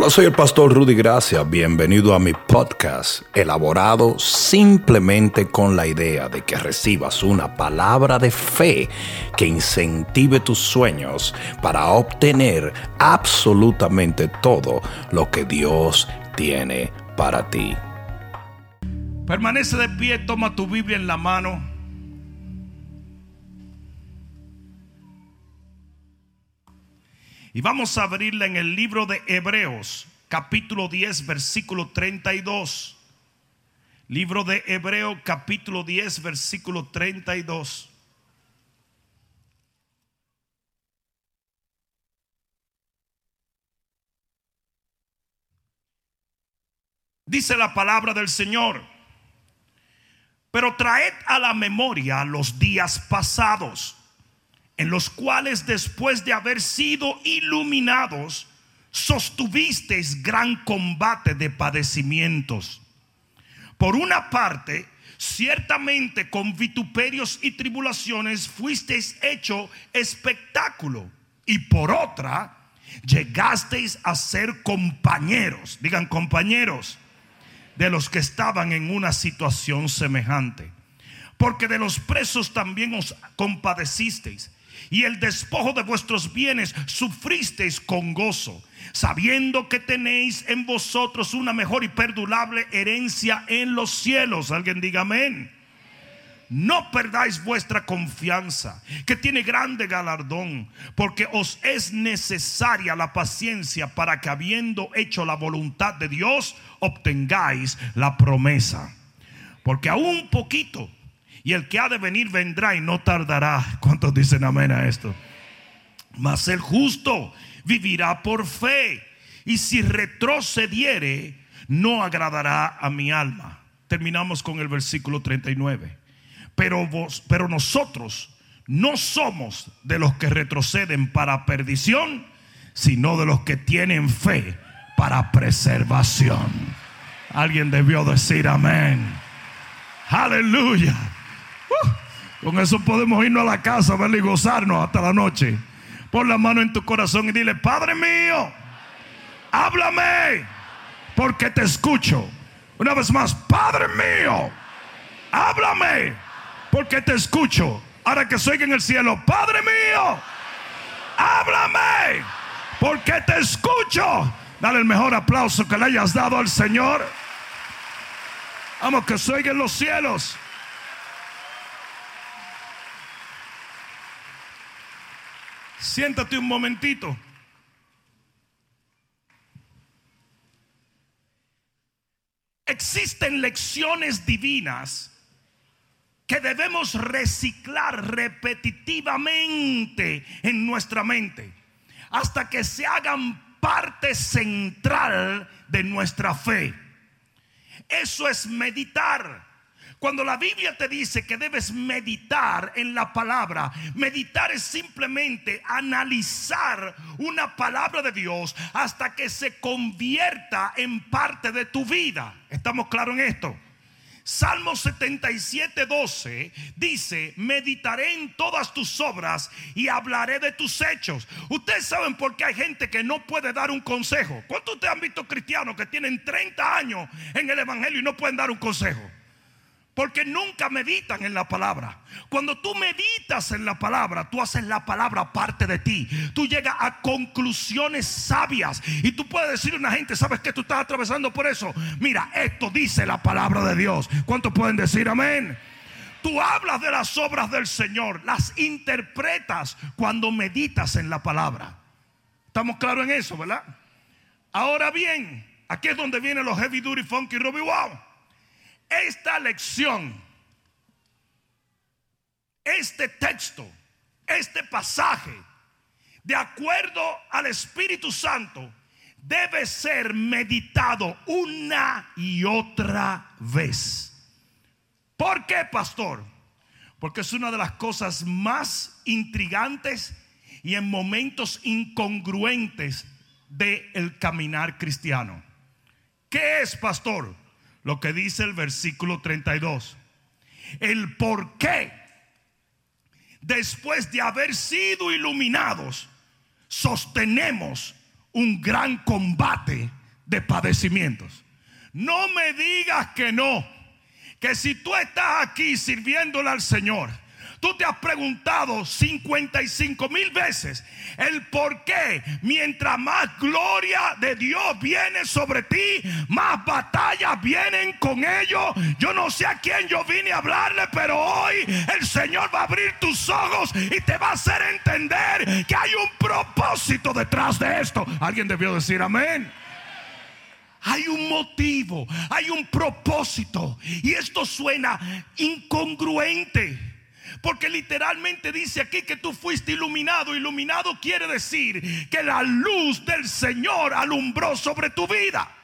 Hola, soy el pastor Rudy Gracia. Bienvenido a mi podcast, elaborado simplemente con la idea de que recibas una palabra de fe que incentive tus sueños para obtener absolutamente todo lo que Dios tiene para ti. Permanece de pie, toma tu Biblia en la mano. Y vamos a abrirla en el libro de Hebreos, capítulo 10, versículo 32. Libro de Hebreos, capítulo 10, versículo 32. Dice la palabra del Señor. Pero traed a la memoria los días pasados en los cuales después de haber sido iluminados, sostuvisteis gran combate de padecimientos. Por una parte, ciertamente con vituperios y tribulaciones fuisteis hecho espectáculo. Y por otra, llegasteis a ser compañeros, digan compañeros, de los que estaban en una situación semejante. Porque de los presos también os compadecisteis y el despojo de vuestros bienes sufristeis con gozo, sabiendo que tenéis en vosotros una mejor y perdurable herencia en los cielos. Alguien diga amén. No perdáis vuestra confianza, que tiene grande galardón, porque os es necesaria la paciencia para que habiendo hecho la voluntad de Dios, obtengáis la promesa. Porque aún poquito y el que ha de venir vendrá y no tardará. ¿Cuántos dicen amén a esto? Mas el justo vivirá por fe. Y si retrocediere, no agradará a mi alma. Terminamos con el versículo 39. Pero, vos, pero nosotros no somos de los que retroceden para perdición, sino de los que tienen fe para preservación. Alguien debió decir amén. Aleluya. Con eso podemos irnos a la casa, verle y gozarnos hasta la noche. Pon la mano en tu corazón y dile, Padre mío, háblame, porque te escucho. Una vez más, Padre mío, háblame, porque te escucho. Ahora que soy en el cielo, Padre mío, háblame, porque te escucho. Dale el mejor aplauso que le hayas dado al Señor. Vamos, que soy en los cielos. Siéntate un momentito. Existen lecciones divinas que debemos reciclar repetitivamente en nuestra mente hasta que se hagan parte central de nuestra fe. Eso es meditar. Cuando la Biblia te dice que debes meditar en la palabra, meditar es simplemente analizar una palabra de Dios hasta que se convierta en parte de tu vida. ¿Estamos claros en esto? Salmo 77, 12 dice, meditaré en todas tus obras y hablaré de tus hechos. Ustedes saben por qué hay gente que no puede dar un consejo. ¿Cuántos ustedes han visto cristianos que tienen 30 años en el Evangelio y no pueden dar un consejo? Porque nunca meditan en la palabra. Cuando tú meditas en la palabra, tú haces la palabra parte de ti. Tú llegas a conclusiones sabias. Y tú puedes decirle a una gente, ¿sabes que tú estás atravesando por eso? Mira, esto dice la palabra de Dios. ¿Cuántos pueden decir amén? Tú hablas de las obras del Señor, las interpretas cuando meditas en la palabra. ¿Estamos claros en eso, verdad? Ahora bien, aquí es donde vienen los heavy duty funky Robbie Wow esta lección, este texto, este pasaje, de acuerdo al Espíritu Santo, debe ser meditado una y otra vez. ¿Por qué, pastor? Porque es una de las cosas más intrigantes y en momentos incongruentes del el caminar cristiano. ¿Qué es, pastor? Lo que dice el versículo 32. El por qué, después de haber sido iluminados, sostenemos un gran combate de padecimientos. No me digas que no, que si tú estás aquí sirviéndole al Señor, Tú te has preguntado 55 mil veces el por qué. Mientras más gloria de Dios viene sobre ti, más batallas vienen con ellos. Yo no sé a quién yo vine a hablarle, pero hoy el Señor va a abrir tus ojos y te va a hacer entender que hay un propósito detrás de esto. Alguien debió decir amén. Hay un motivo, hay un propósito. Y esto suena incongruente. Porque literalmente dice aquí que tú fuiste iluminado. Iluminado quiere decir que la luz del Señor alumbró sobre tu vida.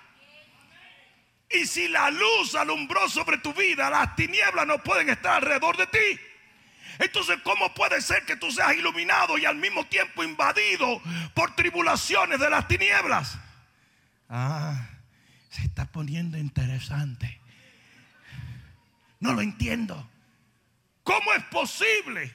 Y si la luz alumbró sobre tu vida, las tinieblas no pueden estar alrededor de ti. Entonces, ¿cómo puede ser que tú seas iluminado y al mismo tiempo invadido por tribulaciones de las tinieblas? Ah, se está poniendo interesante. No lo entiendo. ¿Cómo es posible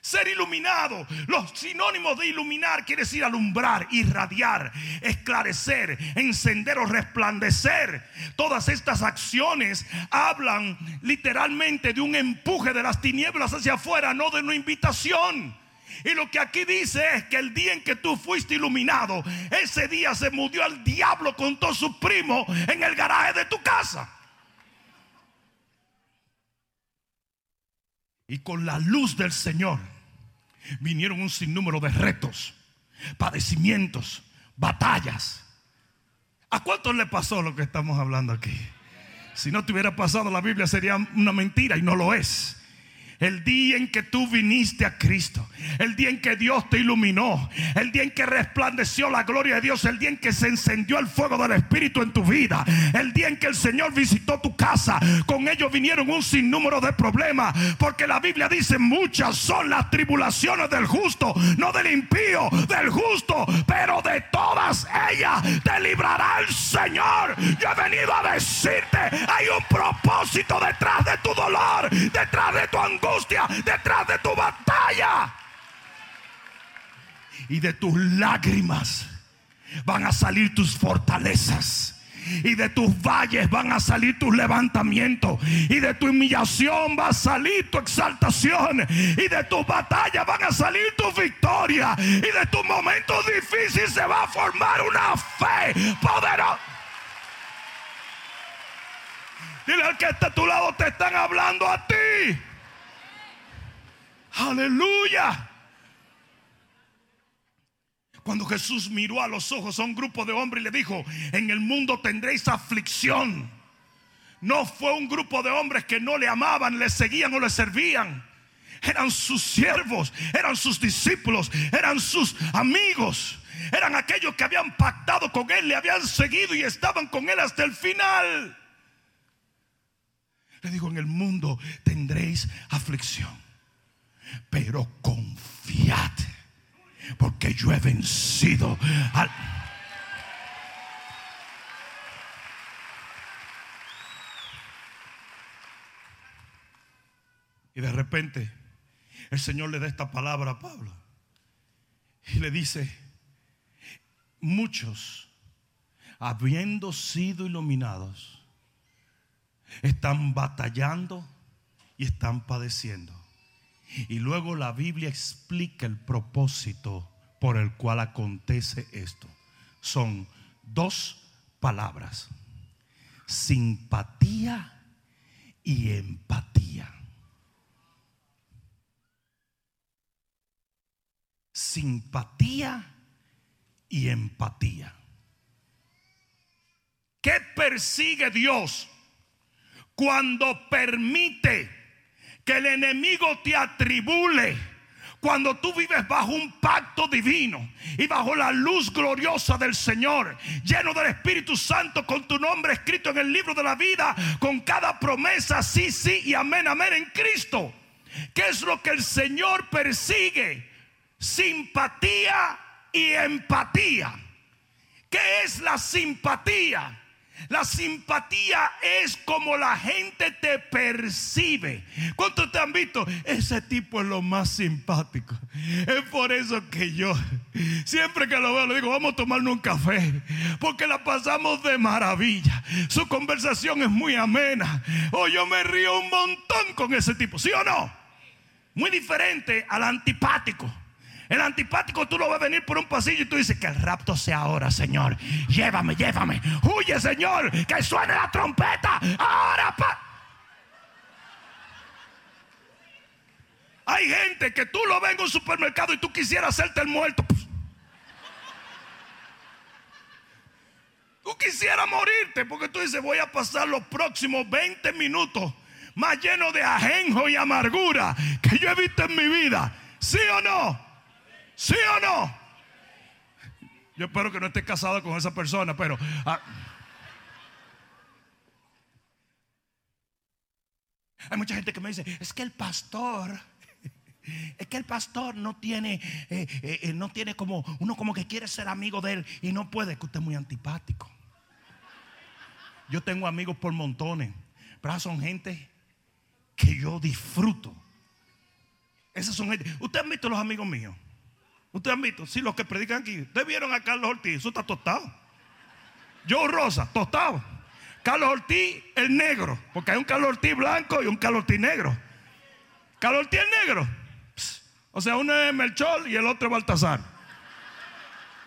ser iluminado? Los sinónimos de iluminar quiere decir alumbrar, irradiar, esclarecer, encender o resplandecer. Todas estas acciones hablan literalmente de un empuje de las tinieblas hacia afuera, no de una invitación. Y lo que aquí dice es que el día en que tú fuiste iluminado, ese día se murió al diablo con todos sus primos en el garaje de tu casa. Y con la luz del Señor vinieron un sinnúmero de retos, padecimientos, batallas. ¿A cuántos le pasó lo que estamos hablando aquí? Si no te hubiera pasado la Biblia sería una mentira y no lo es. El día en que tú viniste a Cristo, el día en que Dios te iluminó, el día en que resplandeció la gloria de Dios, el día en que se encendió el fuego del Espíritu en tu vida, el día en que el Señor visitó tu casa, con ellos vinieron un sinnúmero de problemas, porque la Biblia dice muchas son las tribulaciones del justo, no del impío, del justo, pero de todas ellas te librará el Señor. Yo he venido a decirte, hay un propósito detrás de tu dolor, detrás de tu angustia detrás de tu batalla. Y de tus lágrimas van a salir tus fortalezas. Y de tus valles van a salir tus levantamientos. Y de tu humillación va a salir tu exaltación. Y de tus batallas van a salir tu victoria. Y de tus momentos difíciles se va a formar una fe poderosa. Dile al que está a tu lado, te están hablando a ti. Aleluya. Cuando Jesús miró a los ojos a un grupo de hombres y le dijo, en el mundo tendréis aflicción. No fue un grupo de hombres que no le amaban, le seguían o le servían. Eran sus siervos, eran sus discípulos, eran sus amigos. Eran aquellos que habían pactado con él, le habían seguido y estaban con él hasta el final. Le digo, en el mundo tendréis aflicción pero confiad, porque yo he vencido. Y de repente el Señor le da esta palabra a Pablo. Y le dice, muchos, habiendo sido iluminados, están batallando y están padeciendo. Y luego la Biblia explica el propósito por el cual acontece esto. Son dos palabras. Simpatía y empatía. Simpatía y empatía. ¿Qué persigue Dios cuando permite que el enemigo te atribule. Cuando tú vives bajo un pacto divino y bajo la luz gloriosa del Señor, lleno del Espíritu Santo, con tu nombre escrito en el libro de la vida, con cada promesa, sí, sí y amén, amén en Cristo. ¿Qué es lo que el Señor persigue? Simpatía y empatía. ¿Qué es la simpatía? La simpatía es como la gente te percibe. ¿Cuántos te han visto? Ese tipo es lo más simpático. Es por eso que yo siempre que lo veo le digo, vamos a tomarnos un café. Porque la pasamos de maravilla. Su conversación es muy amena. Oh, yo me río un montón con ese tipo. ¿Sí o no? Muy diferente al antipático. El antipático tú lo ves venir por un pasillo y tú dices que el rapto sea ahora, Señor. Llévame, llévame. Huye, Señor. Que suene la trompeta. Ahora, pa. Hay gente que tú lo ves en un supermercado y tú quisieras hacerte el muerto. Tú quisieras morirte porque tú dices, voy a pasar los próximos 20 minutos más llenos de ajenjo y amargura que yo he visto en mi vida. ¿Sí o no? ¿Sí o no? Yo espero que no esté casado con esa persona, pero... Ah. hay mucha gente que me dice, es que el pastor, es que el pastor no tiene, eh, eh, eh, no tiene como, uno como que quiere ser amigo de él y no puede, que usted es muy antipático. Yo tengo amigos por montones, pero son gente que yo disfruto. Esos son gente. ¿Ustedes han visto los amigos míos? ¿Ustedes han visto? Sí, los que predican aquí. Ustedes vieron a Carlos Ortiz, eso está tostado. Yo Rosa, tostado. Carlos Ortiz, el negro, porque hay un Carlos Ortiz blanco y un Carlos Ortiz negro. Carlos Ortiz el negro. O sea, uno es Melchor y el otro es Baltasar.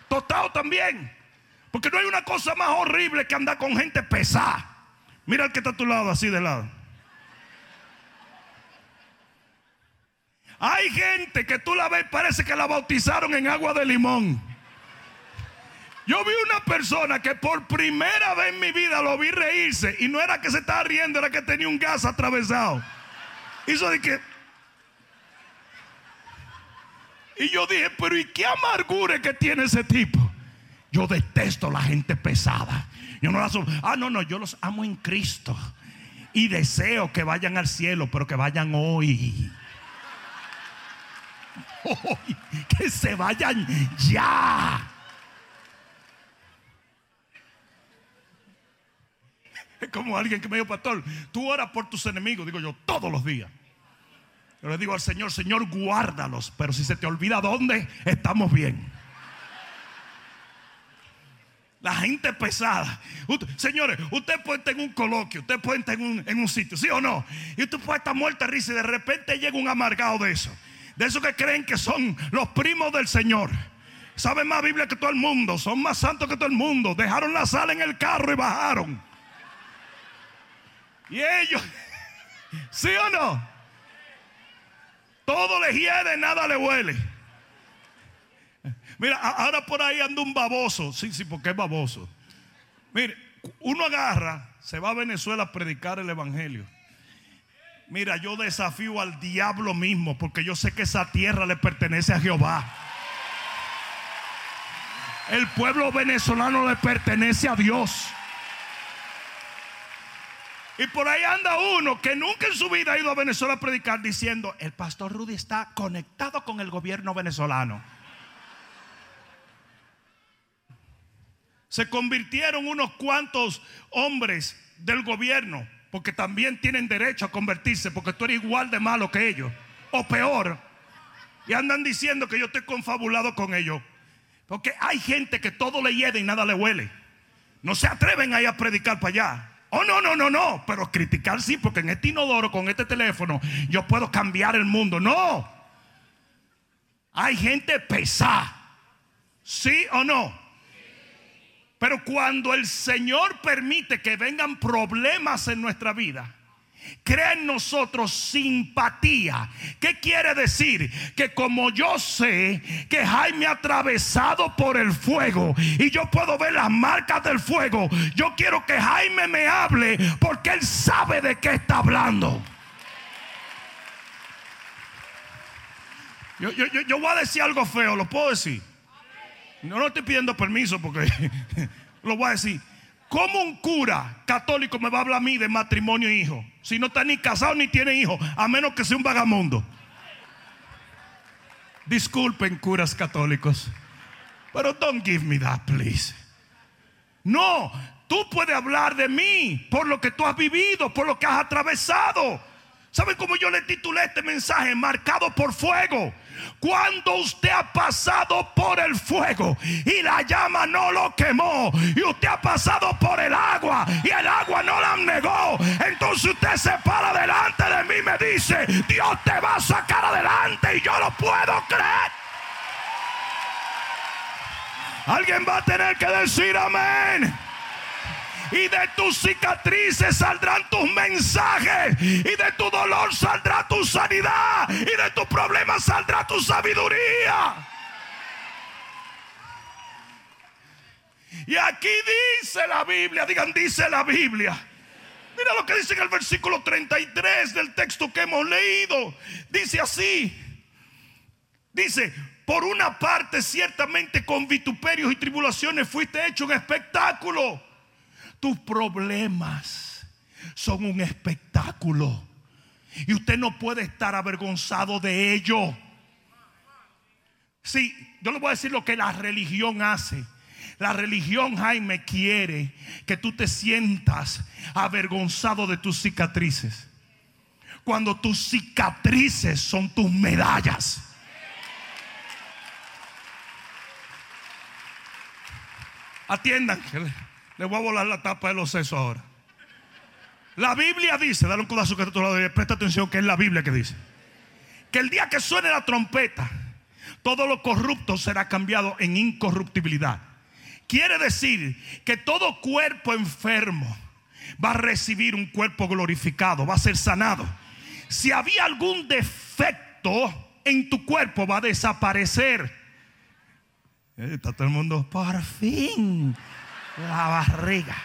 Tostado también. Porque no hay una cosa más horrible que andar con gente pesada. Mira el que está a tu lado, así de lado. Hay gente que tú la ves, parece que la bautizaron en agua de limón. Yo vi una persona que por primera vez en mi vida lo vi reírse y no era que se estaba riendo, era que tenía un gas atravesado. Hizo de que. Y yo dije, pero ¿y qué amargura que tiene ese tipo? Yo detesto la gente pesada. Yo no la Ah, no, no, yo los amo en Cristo. Y deseo que vayan al cielo, pero que vayan hoy que se vayan ya. Es como alguien que me dijo, pastor, tú oras por tus enemigos, digo yo, todos los días. Yo le digo al Señor, Señor, guárdalos, pero si se te olvida dónde, estamos bien. La gente pesada. señores, usted puede estar en un coloquio, usted puede estar en un, en un sitio, ¿sí o no? Y usted puede estar muerta risa y de repente llega un amargado de eso. De esos que creen que son los primos del Señor. Saben más Biblia que todo el mundo. Son más santos que todo el mundo. Dejaron la sal en el carro y bajaron. Y ellos, ¿sí o no? Todo le hiede, nada le huele. Mira, ahora por ahí anda un baboso. Sí, sí, porque es baboso. Mire, uno agarra, se va a Venezuela a predicar el evangelio. Mira, yo desafío al diablo mismo porque yo sé que esa tierra le pertenece a Jehová. El pueblo venezolano le pertenece a Dios. Y por ahí anda uno que nunca en su vida ha ido a Venezuela a predicar diciendo, el pastor Rudy está conectado con el gobierno venezolano. Se convirtieron unos cuantos hombres del gobierno porque también tienen derecho a convertirse, porque tú eres igual de malo que ellos, o peor. Y andan diciendo que yo estoy confabulado con ellos. Porque hay gente que todo le hiede y nada le huele. No se atreven ahí a predicar para allá. Oh, no, no, no, no. Pero criticar sí, porque en este inodoro, con este teléfono, yo puedo cambiar el mundo. No. Hay gente pesada. ¿Sí o no? Pero cuando el Señor permite que vengan problemas en nuestra vida, crea en nosotros simpatía. ¿Qué quiere decir? Que como yo sé que Jaime ha atravesado por el fuego y yo puedo ver las marcas del fuego, yo quiero que Jaime me hable porque él sabe de qué está hablando. Yo, yo voy a decir algo feo, ¿lo puedo decir? No, no estoy pidiendo permiso porque lo voy a decir. ¿Cómo un cura católico me va a hablar a mí de matrimonio e hijo? Si no está ni casado ni tiene hijo, a menos que sea un vagamundo. Disculpen, curas católicos. Pero don't give me that, please. No, Tú puedes hablar de mí por lo que tú has vivido, por lo que has atravesado. ¿Saben cómo yo le titulé este mensaje? Marcado por fuego. Cuando usted ha pasado por el fuego y la llama no lo quemó, y usted ha pasado por el agua y el agua no la negó, entonces usted se para delante de mí y me dice: Dios te va a sacar adelante, y yo lo puedo creer. Alguien va a tener que decir amén y de tus cicatrices saldrán tus mensajes y de tu dolor saldrá tu sanidad y de tu problema saldrá tu sabiduría. Y aquí dice la Biblia, digan, dice la Biblia. Mira lo que dice en el versículo 33 del texto que hemos leído. Dice así. Dice, por una parte ciertamente con vituperios y tribulaciones fuiste hecho un espectáculo tus problemas son un espectáculo. Y usted no puede estar avergonzado de ello. Sí, yo le voy a decir lo que la religión hace. La religión, Jaime, quiere que tú te sientas avergonzado de tus cicatrices. Cuando tus cicatrices son tus medallas. Atiendan. Le voy a volar la tapa de los sesos ahora. La Biblia dice, dale un codazo que te lo presta atención que es la Biblia que dice. Que el día que suene la trompeta, todo lo corrupto será cambiado en incorruptibilidad. Quiere decir que todo cuerpo enfermo va a recibir un cuerpo glorificado, va a ser sanado. Si había algún defecto en tu cuerpo, va a desaparecer. Está todo el mundo, por fin la barriga.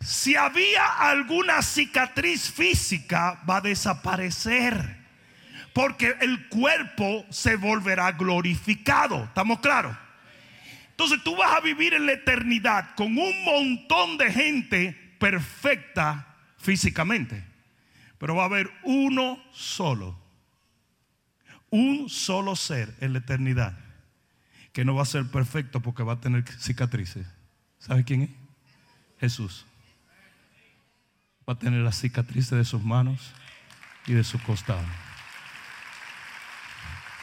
Si había alguna cicatriz física, va a desaparecer. Porque el cuerpo se volverá glorificado. ¿Estamos claros? Entonces tú vas a vivir en la eternidad con un montón de gente perfecta físicamente. Pero va a haber uno solo. Un solo ser en la eternidad que no va a ser perfecto porque va a tener cicatrices. ¿Sabe quién es? Jesús. Va a tener las cicatrices de sus manos y de su costado.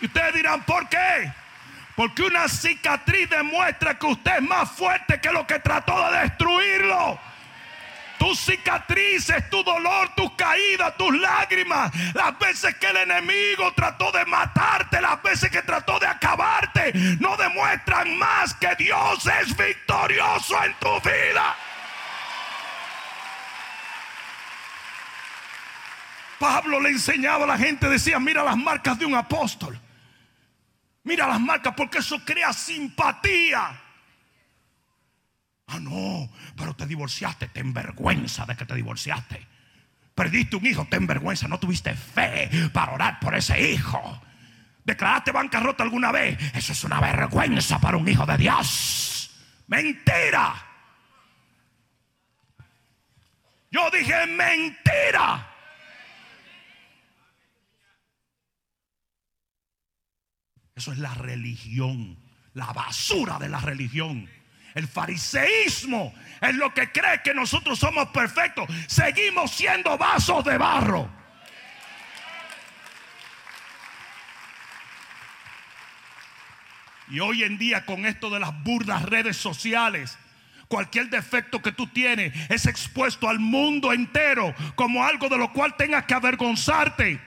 Y ustedes dirán, ¿por qué? Porque una cicatriz demuestra que usted es más fuerte que lo que trató de destruirlo tus cicatrices, tu dolor, tus caídas, tus lágrimas, las veces que el enemigo trató de matarte, las veces que trató de acabarte, no demuestran más que Dios es victorioso en tu vida. Pablo le enseñaba a la gente, decía, mira las marcas de un apóstol. Mira las marcas porque eso crea simpatía. Ah, no, pero te divorciaste, ten vergüenza de que te divorciaste. Perdiste un hijo, ten vergüenza, no tuviste fe para orar por ese hijo. ¿Declaraste bancarrota alguna vez? Eso es una vergüenza para un hijo de Dios. Mentira. Yo dije mentira. Eso es la religión, la basura de la religión. El fariseísmo es lo que cree que nosotros somos perfectos. Seguimos siendo vasos de barro. Y hoy en día con esto de las burdas redes sociales, cualquier defecto que tú tienes es expuesto al mundo entero como algo de lo cual tengas que avergonzarte.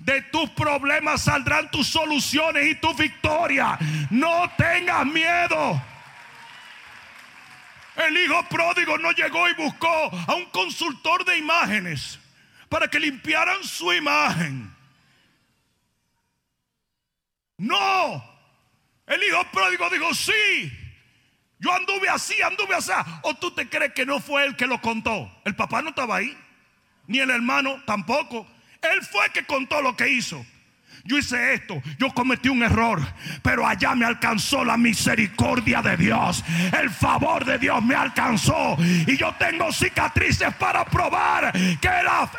De tus problemas saldrán tus soluciones y tu victoria. No tengas miedo. El hijo pródigo no llegó y buscó a un consultor de imágenes para que limpiaran su imagen. No. El hijo pródigo dijo, sí. Yo anduve así, anduve así. ¿O tú te crees que no fue él que lo contó? El papá no estaba ahí. Ni el hermano tampoco. Él fue el que contó lo que hizo yo hice esto, yo cometí un error, pero allá me alcanzó la misericordia de Dios. El favor de Dios me alcanzó y yo tengo cicatrices para probar que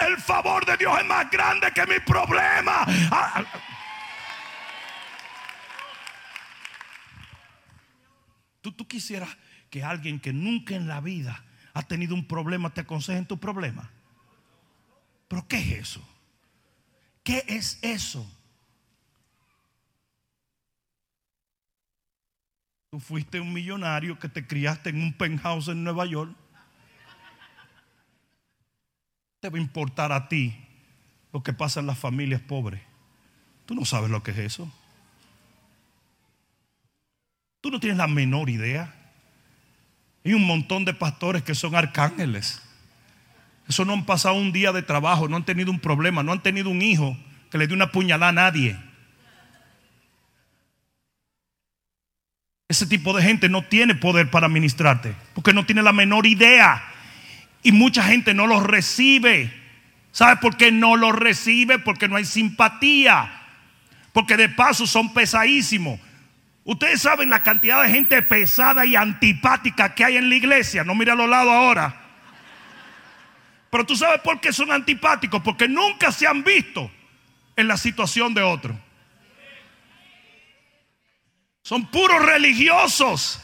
el, favor de Dios es más grande que mi problema. Ah, ah. Tú, tú quisieras que alguien que nunca en la vida ha tenido un problema te aconseje en tu problema? ¿Pero qué es eso? ¿Qué es eso? Tú fuiste un millonario que te criaste en un penthouse en Nueva York. Te va a importar a ti lo que pasa en las familias pobres. Tú no sabes lo que es eso. Tú no tienes la menor idea. Hay un montón de pastores que son arcángeles. Eso no han pasado un día de trabajo, no han tenido un problema, no han tenido un hijo que le dé una puñalada a nadie. Ese tipo de gente no tiene poder para ministrarte, porque no tiene la menor idea. Y mucha gente no los recibe. ¿Sabe por qué no los recibe? Porque no hay simpatía. Porque de paso son pesadísimos. Ustedes saben la cantidad de gente pesada y antipática que hay en la iglesia. No mira a los lados ahora. Pero tú sabes por qué son antipáticos. Porque nunca se han visto en la situación de otro. Son puros religiosos.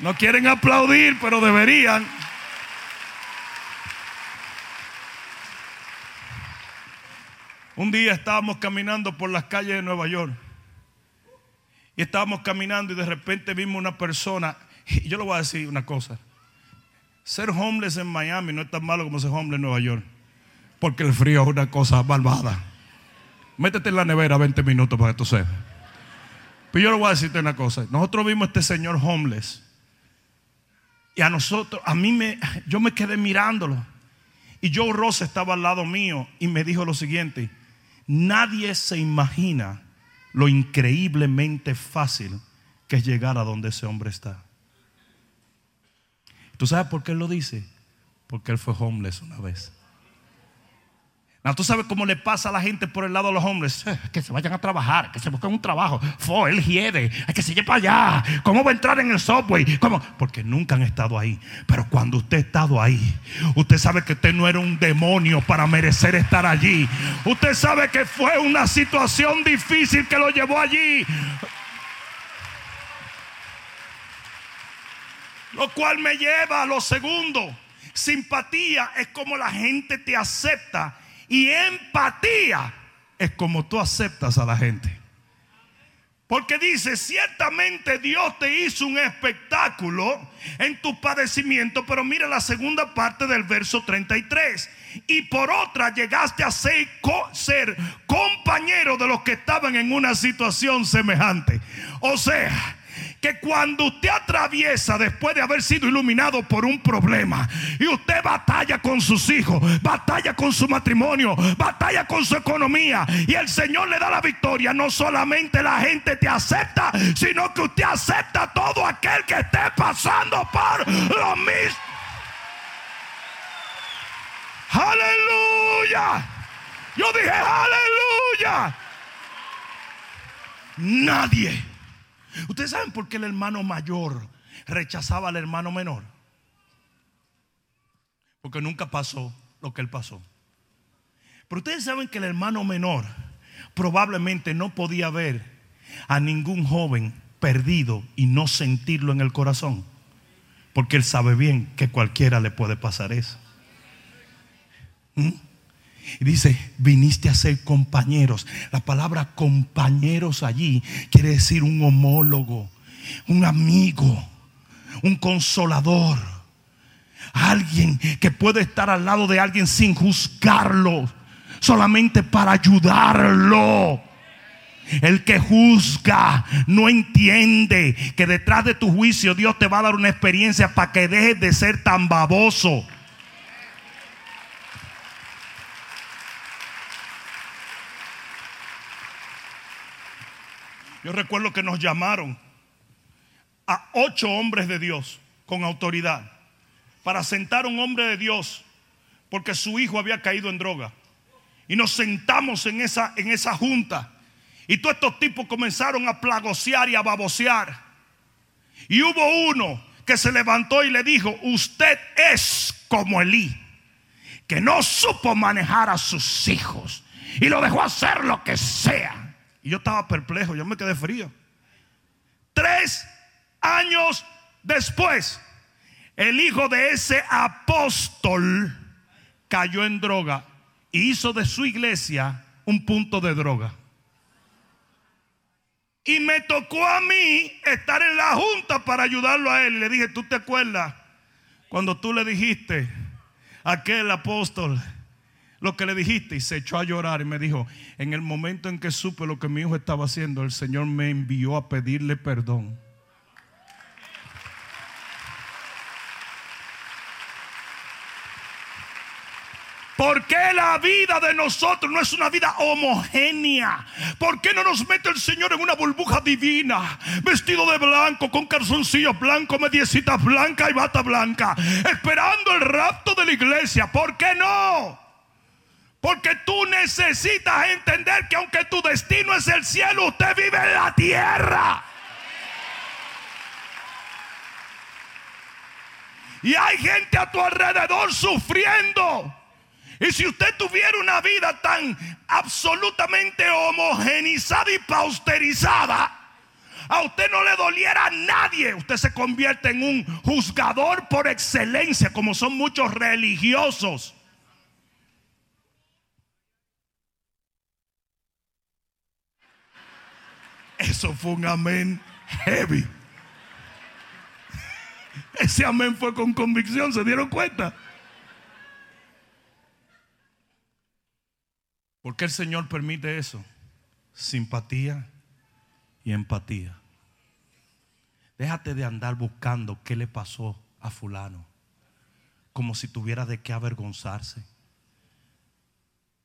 No quieren aplaudir, pero deberían. Un día estábamos caminando por las calles de Nueva York. Y estábamos caminando y de repente vimos una persona. Y yo le voy a decir una cosa. Ser homeless en Miami no es tan malo como ser homeless en Nueva York. Porque el frío es una cosa malvada. Métete en la nevera 20 minutos para que tú sepas. Pero yo le voy a decirte una cosa. Nosotros vimos a este señor homeless. Y a nosotros, a mí me, yo me quedé mirándolo. Y Joe Ross estaba al lado mío y me dijo lo siguiente. Nadie se imagina lo increíblemente fácil que es llegar a donde ese hombre está. ¿Tú sabes por qué él lo dice? Porque él fue homeless una vez. Tú sabes cómo le pasa a la gente por el lado de los hombres. Que se vayan a trabajar, que se busquen un trabajo. Fue, él hiede, que se lleve allá. ¿Cómo va a entrar en el subway? ¿Cómo? Porque nunca han estado ahí. Pero cuando usted ha estado ahí, usted sabe que usted no era un demonio para merecer estar allí. Usted sabe que fue una situación difícil que lo llevó allí. Lo cual me lleva a lo segundo. Simpatía es como la gente te acepta y empatía es como tú aceptas a la gente. Porque dice, ciertamente Dios te hizo un espectáculo en tu padecimiento, pero mira la segunda parte del verso 33. Y por otra llegaste a ser, ser compañero de los que estaban en una situación semejante. O sea, que cuando usted atraviesa después de haber sido iluminado por un problema y usted batalla con sus hijos, batalla con su matrimonio, batalla con su economía y el Señor le da la victoria, no solamente la gente te acepta, sino que usted acepta a todo aquel que esté pasando por lo mismo. Aleluya. Yo dije, aleluya. Nadie Ustedes saben por qué el hermano mayor rechazaba al hermano menor. Porque nunca pasó lo que él pasó. Pero ustedes saben que el hermano menor probablemente no podía ver a ningún joven perdido y no sentirlo en el corazón. Porque él sabe bien que cualquiera le puede pasar eso. ¿Mm? Y dice, viniste a ser compañeros. La palabra compañeros allí quiere decir un homólogo, un amigo, un consolador. Alguien que puede estar al lado de alguien sin juzgarlo, solamente para ayudarlo. El que juzga no entiende que detrás de tu juicio Dios te va a dar una experiencia para que dejes de ser tan baboso. Yo recuerdo que nos llamaron a ocho hombres de Dios con autoridad para sentar a un hombre de Dios porque su hijo había caído en droga. Y nos sentamos en esa, en esa junta. Y todos estos tipos comenzaron a plagosear y a babosear. Y hubo uno que se levantó y le dijo, usted es como Elí, que no supo manejar a sus hijos y lo dejó hacer lo que sea. Y yo estaba perplejo, yo me quedé frío. Tres años Después, el hijo de ese apóstol cayó en droga y hizo de su iglesia un punto de droga. Y me tocó a mí estar en la junta para ayudarlo a él. Le dije, ¿tú te acuerdas cuando tú le dijiste a aquel apóstol lo que le dijiste? Y se echó a llorar y me dijo, en el momento en que supe lo que mi hijo estaba haciendo, el Señor me envió a pedirle perdón. ¿Por qué la vida de nosotros no es una vida homogénea? ¿Por qué no nos mete el Señor en una burbuja divina? Vestido de blanco, con calzoncillos blancos, mediecitas blancas y bata blanca. Esperando el rapto de la iglesia. ¿Por qué no? Porque tú necesitas entender que aunque tu destino es el cielo, usted vive en la tierra. Y hay gente a tu alrededor sufriendo. Y si usted tuviera una vida tan absolutamente homogenizada y pausterizada, a usted no le doliera a nadie. Usted se convierte en un juzgador por excelencia, como son muchos religiosos. Eso fue un amén heavy. Ese amén fue con convicción, ¿se dieron cuenta? ¿Por qué el Señor permite eso? Simpatía y empatía. Déjate de andar buscando qué le pasó a fulano, como si tuviera de qué avergonzarse.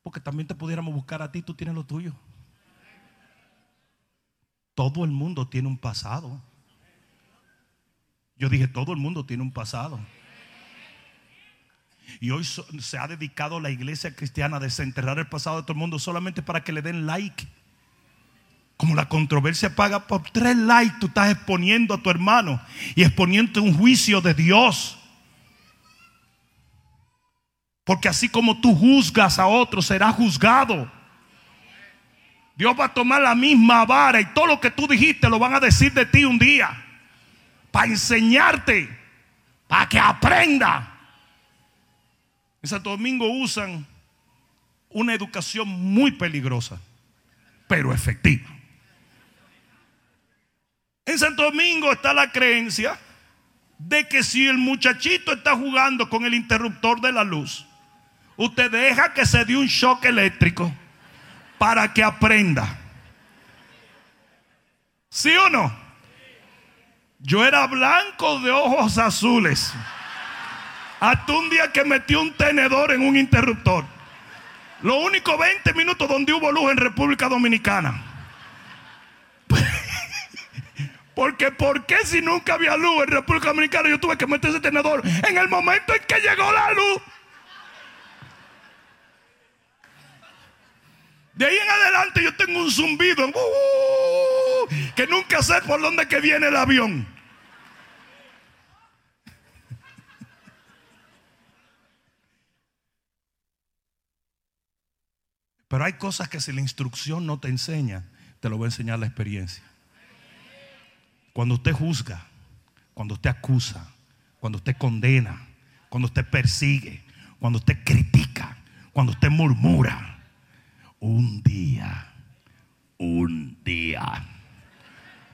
Porque también te pudiéramos buscar a ti, tú tienes lo tuyo. Todo el mundo tiene un pasado. Yo dije, todo el mundo tiene un pasado. Y hoy se ha dedicado la iglesia cristiana a desenterrar el pasado de todo el mundo solamente para que le den like. Como la controversia paga por tres likes, tú estás exponiendo a tu hermano y exponiendo un juicio de Dios. Porque así como tú juzgas a otro, será juzgado. Dios va a tomar la misma vara y todo lo que tú dijiste lo van a decir de ti un día. Para enseñarte, para que aprenda. En Santo Domingo usan una educación muy peligrosa, pero efectiva. En Santo Domingo está la creencia de que si el muchachito está jugando con el interruptor de la luz, usted deja que se dé un shock eléctrico para que aprenda. ¿Sí o no? Yo era blanco de ojos azules. Hasta un día que metió un tenedor en un interruptor. Lo único 20 minutos donde hubo luz en República Dominicana. Porque ¿por qué si nunca había luz en República Dominicana yo tuve que meter ese tenedor en el momento en que llegó la luz? De ahí en adelante yo tengo un zumbido uh, que nunca sé por dónde que viene el avión. Pero hay cosas que si la instrucción no te enseña, te lo va a enseñar la experiencia. Cuando usted juzga, cuando usted acusa, cuando usted condena, cuando usted persigue, cuando usted critica, cuando usted murmura, un día, un día,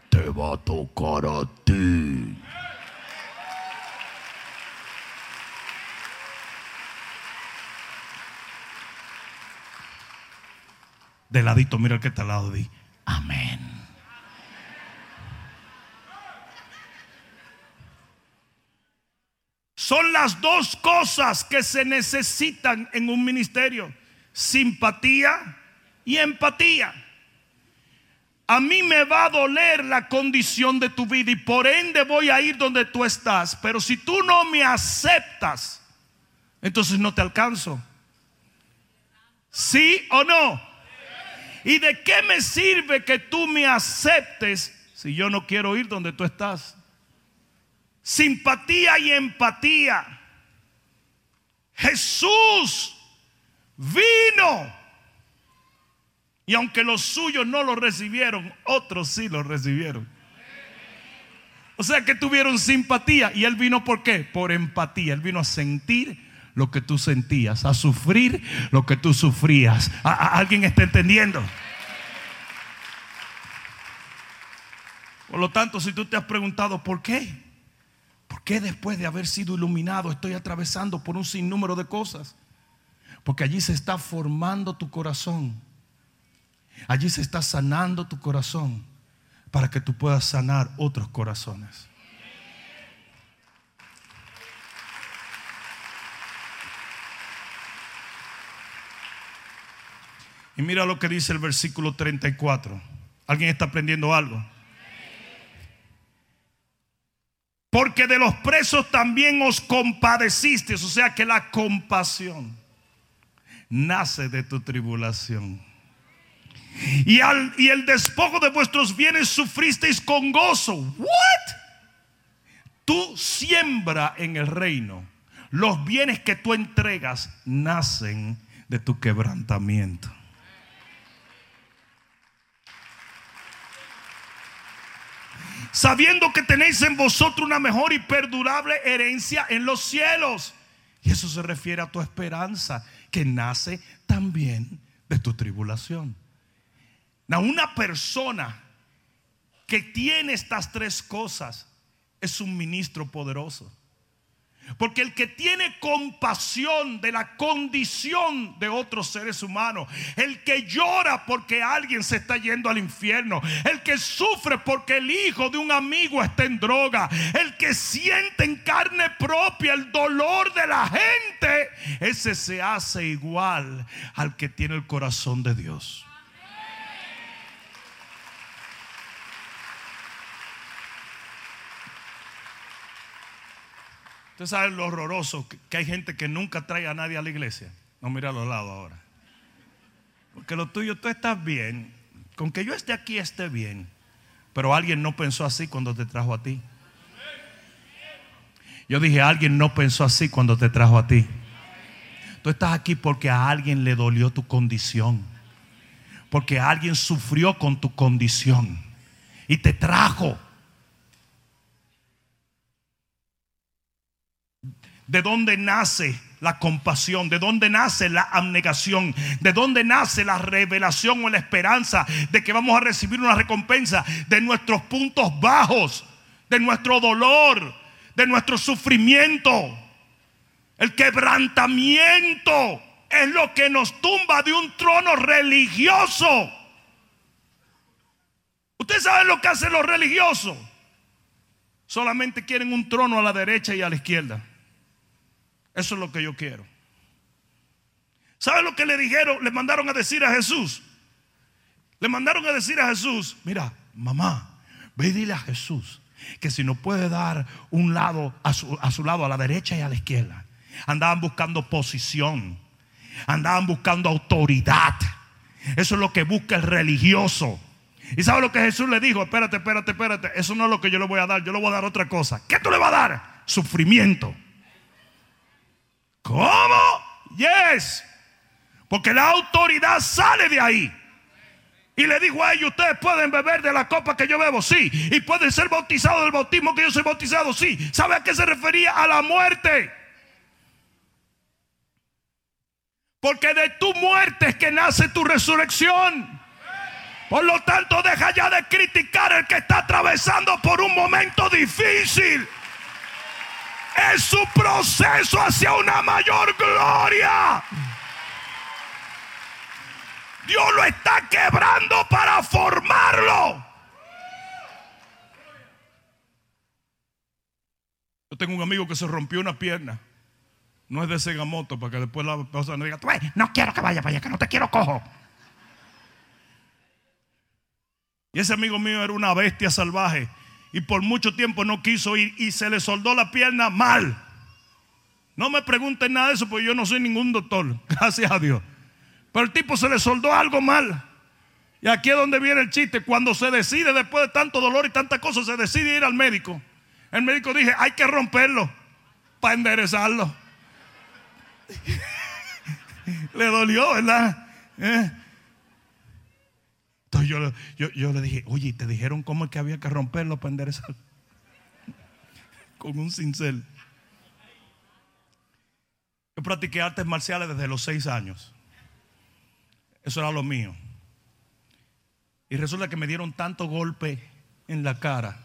te va a tocar a ti. De ladito, mira el que está al lado. Di, amén. Son las dos cosas que se necesitan en un ministerio. Simpatía y empatía. A mí me va a doler la condición de tu vida y por ende voy a ir donde tú estás. Pero si tú no me aceptas, entonces no te alcanzo. ¿Sí o no? ¿Y de qué me sirve que tú me aceptes si yo no quiero ir donde tú estás? Simpatía y empatía. Jesús vino. Y aunque los suyos no lo recibieron, otros sí lo recibieron. O sea que tuvieron simpatía. ¿Y él vino por qué? Por empatía. Él vino a sentir lo que tú sentías, a sufrir lo que tú sufrías. ¿Alguien está entendiendo? Por lo tanto, si tú te has preguntado por qué, ¿por qué después de haber sido iluminado estoy atravesando por un sinnúmero de cosas? Porque allí se está formando tu corazón. Allí se está sanando tu corazón para que tú puedas sanar otros corazones. Y mira lo que dice el versículo 34. ¿Alguien está aprendiendo algo? Porque de los presos también os compadeciste. O sea que la compasión nace de tu tribulación. Y, al, y el despojo de vuestros bienes sufristeis con gozo. What? Tú siembra en el reino. Los bienes que tú entregas nacen de tu quebrantamiento. sabiendo que tenéis en vosotros una mejor y perdurable herencia en los cielos. Y eso se refiere a tu esperanza, que nace también de tu tribulación. una persona que tiene estas tres cosas es un ministro poderoso. Porque el que tiene compasión de la condición de otros seres humanos, el que llora porque alguien se está yendo al infierno, el que sufre porque el hijo de un amigo está en droga, el que siente en carne propia el dolor de la gente, ese se hace igual al que tiene el corazón de Dios. Usted sabe lo horroroso que hay gente que nunca trae a nadie a la iglesia. No mira a los lados ahora. Porque lo tuyo, tú estás bien. Con que yo esté aquí esté bien. Pero alguien no pensó así cuando te trajo a ti. Yo dije, alguien no pensó así cuando te trajo a ti. Tú estás aquí porque a alguien le dolió tu condición. Porque alguien sufrió con tu condición. Y te trajo. ¿De dónde nace la compasión? ¿De dónde nace la abnegación? ¿De dónde nace la revelación o la esperanza de que vamos a recibir una recompensa de nuestros puntos bajos, de nuestro dolor, de nuestro sufrimiento? El quebrantamiento es lo que nos tumba de un trono religioso. ¿Ustedes saben lo que hacen los religiosos? Solamente quieren un trono a la derecha y a la izquierda. Eso es lo que yo quiero. ¿Sabe lo que le dijeron? Le mandaron a decir a Jesús. Le mandaron a decir a Jesús, mira, mamá, ve y dile a Jesús que si no puede dar un lado a su, a su lado, a la derecha y a la izquierda. Andaban buscando posición, andaban buscando autoridad. Eso es lo que busca el religioso. ¿Y sabe lo que Jesús le dijo? Espérate, espérate, espérate. Eso no es lo que yo le voy a dar. Yo le voy a dar otra cosa. ¿Qué tú le vas a dar? Sufrimiento. ¿Cómo? Yes. Porque la autoridad sale de ahí. Y le dijo a ellos, ustedes pueden beber de la copa que yo bebo, sí. Y pueden ser bautizados del bautismo que yo soy bautizado, sí. ¿Sabe a qué se refería? A la muerte. Porque de tu muerte es que nace tu resurrección. Por lo tanto, deja ya de criticar al que está atravesando por un momento difícil es su proceso hacia una mayor gloria. Dios lo está quebrando para formarlo. Yo tengo un amigo que se rompió una pierna. No es de Segamoto para que después la persona diga, no quiero que vaya para allá, que no te quiero cojo. Y ese amigo mío era una bestia salvaje y por mucho tiempo no quiso ir y se le soldó la pierna mal. No me pregunten nada de eso porque yo no soy ningún doctor, gracias a Dios. Pero el tipo se le soldó algo mal. Y aquí es donde viene el chiste. Cuando se decide, después de tanto dolor y tantas cosas, se decide ir al médico. El médico dije, hay que romperlo para enderezarlo. le dolió, ¿verdad? ¿Eh? Entonces yo, yo, le dije, oye, ¿te dijeron cómo es que había que romperlo para enderezarlo? con un cincel. Yo practiqué artes marciales desde los seis años. Eso era lo mío. Y resulta que me dieron tanto golpe en la cara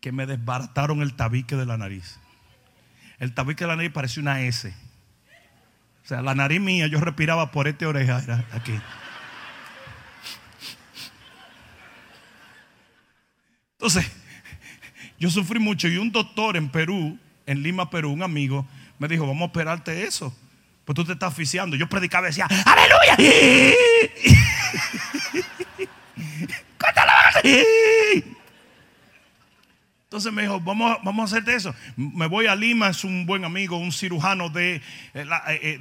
que me desbarataron el tabique de la nariz. El tabique de la nariz parecía una S. O sea, la nariz mía, yo respiraba por esta oreja, era aquí. Entonces, yo sufrí mucho y un doctor en Perú, en Lima, Perú, un amigo, me dijo, vamos a operarte eso. Pues tú te estás asfixiando. Yo predicaba y decía, aleluya. Entonces me dijo, vamos, vamos a hacerte eso. Me voy a Lima, es un buen amigo, un cirujano de, eh,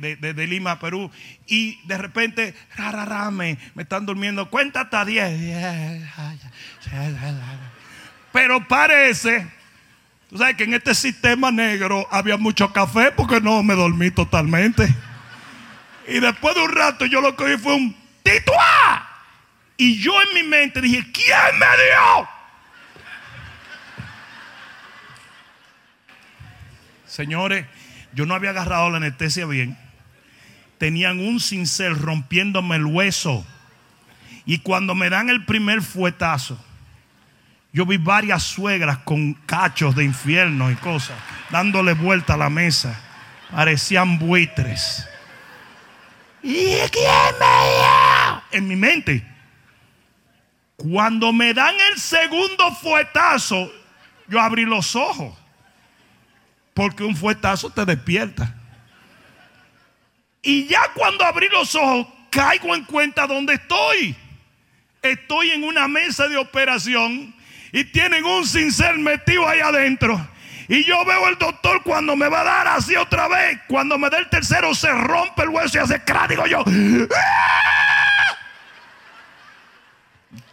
eh, de, Lima, Perú. Y de repente, ra, me, me están durmiendo. Cuenta hasta 10. Pero parece Tú sabes que en este sistema negro había mucho café porque no me dormí totalmente. Y después de un rato yo lo que oí fue un tituá. Y yo en mi mente dije, ¿quién me dio? Señores, yo no había agarrado la anestesia bien. Tenían un cincel rompiéndome el hueso. Y cuando me dan el primer fuetazo, yo vi varias suegras con cachos de infierno y cosas, dándole vuelta a la mesa. Parecían buitres. ¿Y quién me En mi mente. Cuando me dan el segundo fuetazo, yo abrí los ojos. Porque un fuetazo te despierta. Y ya cuando abrí los ojos, caigo en cuenta dónde estoy. Estoy en una mesa de operación y tienen un cincel metido ahí adentro. Y yo veo el doctor cuando me va a dar así otra vez. Cuando me da el tercero se rompe el hueso y hace cránico. Yo, ¡Ah!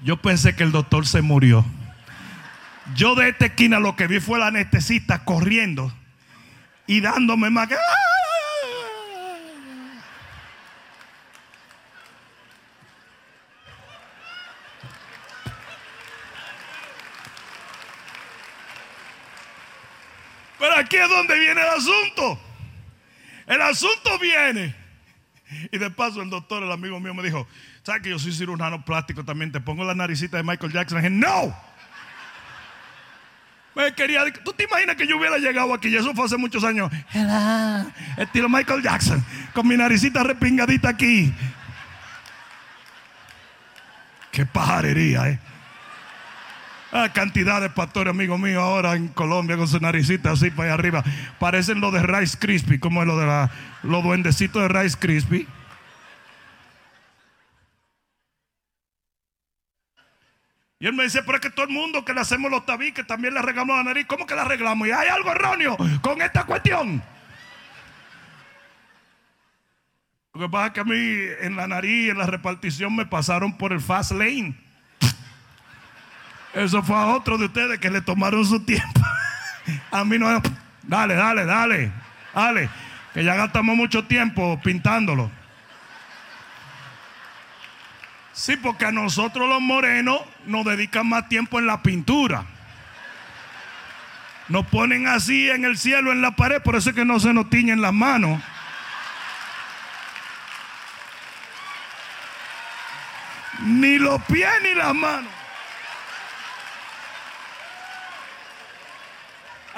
yo pensé que el doctor se murió. Yo de esta esquina lo que vi fue el anestesista corriendo y dándome más. ¡Ah! Pero aquí es donde viene el asunto. El asunto viene. Y de paso el doctor, el amigo mío, me dijo, ¿sabes que yo soy cirujano plástico también? Te pongo la naricita de Michael Jackson. Dije, no. Me quería, ¿Tú te imaginas que yo hubiera llegado aquí? Y eso fue hace muchos años. Estilo Michael Jackson. Con mi naricita repingadita aquí. Qué pajarería, ¿eh? Ah, cantidad de pastores, amigos míos, ahora en Colombia con su naricita así para allá arriba. Parecen lo de Rice Crispy, como es lo de la, los duendecitos de Rice Crispy. Y él me dice, pero es que todo el mundo que le hacemos los tabiques también le arreglamos la nariz. ¿Cómo que la arreglamos? Y hay algo erróneo con esta cuestión. Lo que pasa es que a mí en la nariz, en la repartición, me pasaron por el fast lane. Eso fue a otro de ustedes que le tomaron su tiempo. a mí no. Dale, dale, dale. Dale. Que ya gastamos mucho tiempo pintándolo. Sí, porque a nosotros los morenos nos dedican más tiempo en la pintura. Nos ponen así en el cielo, en la pared, por eso es que no se nos tiñen las manos. Ni los pies ni las manos.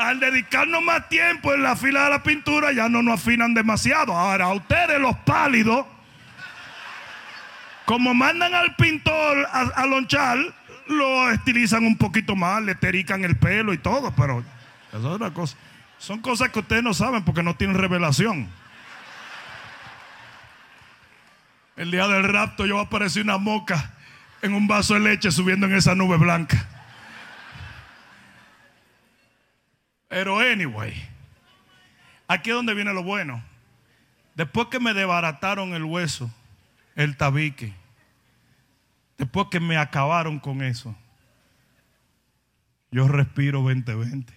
Al dedicarnos más tiempo en la fila de la pintura, ya no nos afinan demasiado. Ahora, ustedes los pálidos, como mandan al pintor a, lonchar, lo estilizan un poquito más, le terican el pelo y todo, pero eso es otra cosa. Son cosas que ustedes no saben porque no tienen revelación. El día del rapto yo aparecí una moca en un vaso de leche subiendo en esa nube blanca. Pero anyway, aquí es donde viene lo bueno. Después que me desbarataron el hueso, el tabique, después que me acabaron con eso, yo respiro 2020.